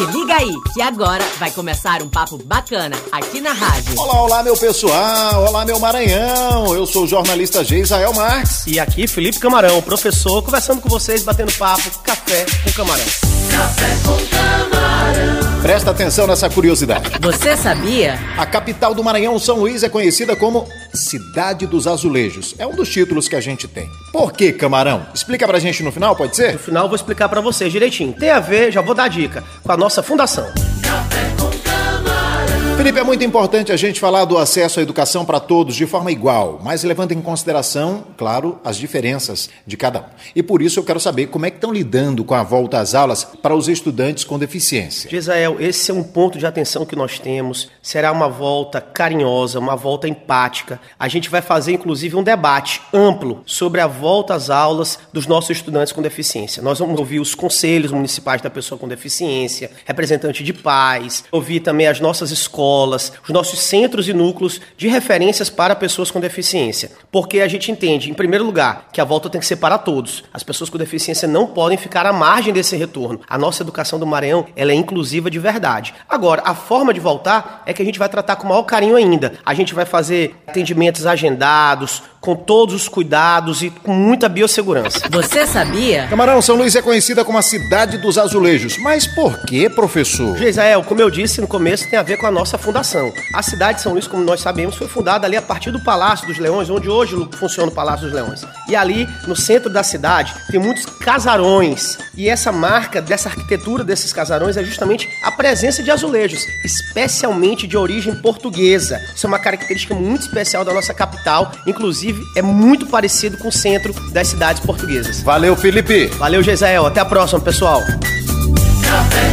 Se liga aí, que agora vai começar um papo bacana aqui na rádio. Olá, olá, meu pessoal. Olá, meu Maranhão. Eu sou o jornalista Geisael Marques. E aqui, Felipe Camarão, professor, conversando com vocês, batendo papo, café com camarão. Café com camarão. Presta atenção nessa curiosidade. Você sabia? A capital do Maranhão, São Luís, é conhecida como Cidade dos Azulejos. É um dos títulos que a gente tem. Por que, camarão? Explica pra gente no final, pode ser? No final eu vou explicar para vocês direitinho. Tem a ver, já vou dar a dica, com a nossa fundação. Café Felipe, é muito importante a gente falar do acesso à educação para todos de forma igual, mas levando em consideração, claro, as diferenças de cada um. E por isso eu quero saber como é que estão lidando com a volta às aulas para os estudantes com deficiência. Gisael, esse é um ponto de atenção que nós temos. Será uma volta carinhosa, uma volta empática. A gente vai fazer, inclusive, um debate amplo sobre a volta às aulas dos nossos estudantes com deficiência. Nós vamos ouvir os conselhos municipais da pessoa com deficiência, representante de pais, ouvir também as nossas escolas escolas, os nossos centros e núcleos de referências para pessoas com deficiência. Porque a gente entende, em primeiro lugar, que a volta tem que ser para todos. As pessoas com deficiência não podem ficar à margem desse retorno. A nossa educação do Maranhão, ela é inclusiva de verdade. Agora, a forma de voltar é que a gente vai tratar com o maior carinho ainda. A gente vai fazer atendimentos agendados, com todos os cuidados e com muita biossegurança. Você sabia? Camarão, São Luís é conhecida como a cidade dos azulejos. Mas por que, professor? Gisael, como eu disse no começo, tem a ver com a nossa fundação. A cidade de São Luís, como nós sabemos, foi fundada ali a partir do Palácio dos Leões, onde hoje funciona o Palácio dos Leões. E ali, no centro da cidade, tem muitos casarões. E essa marca dessa arquitetura desses casarões é justamente a presença de azulejos, especialmente de origem portuguesa. Isso é uma característica muito especial da nossa capital, inclusive é muito parecido com o centro das cidades portuguesas. Valeu, Felipe. Valeu, Gesael. Até a próxima, pessoal. Café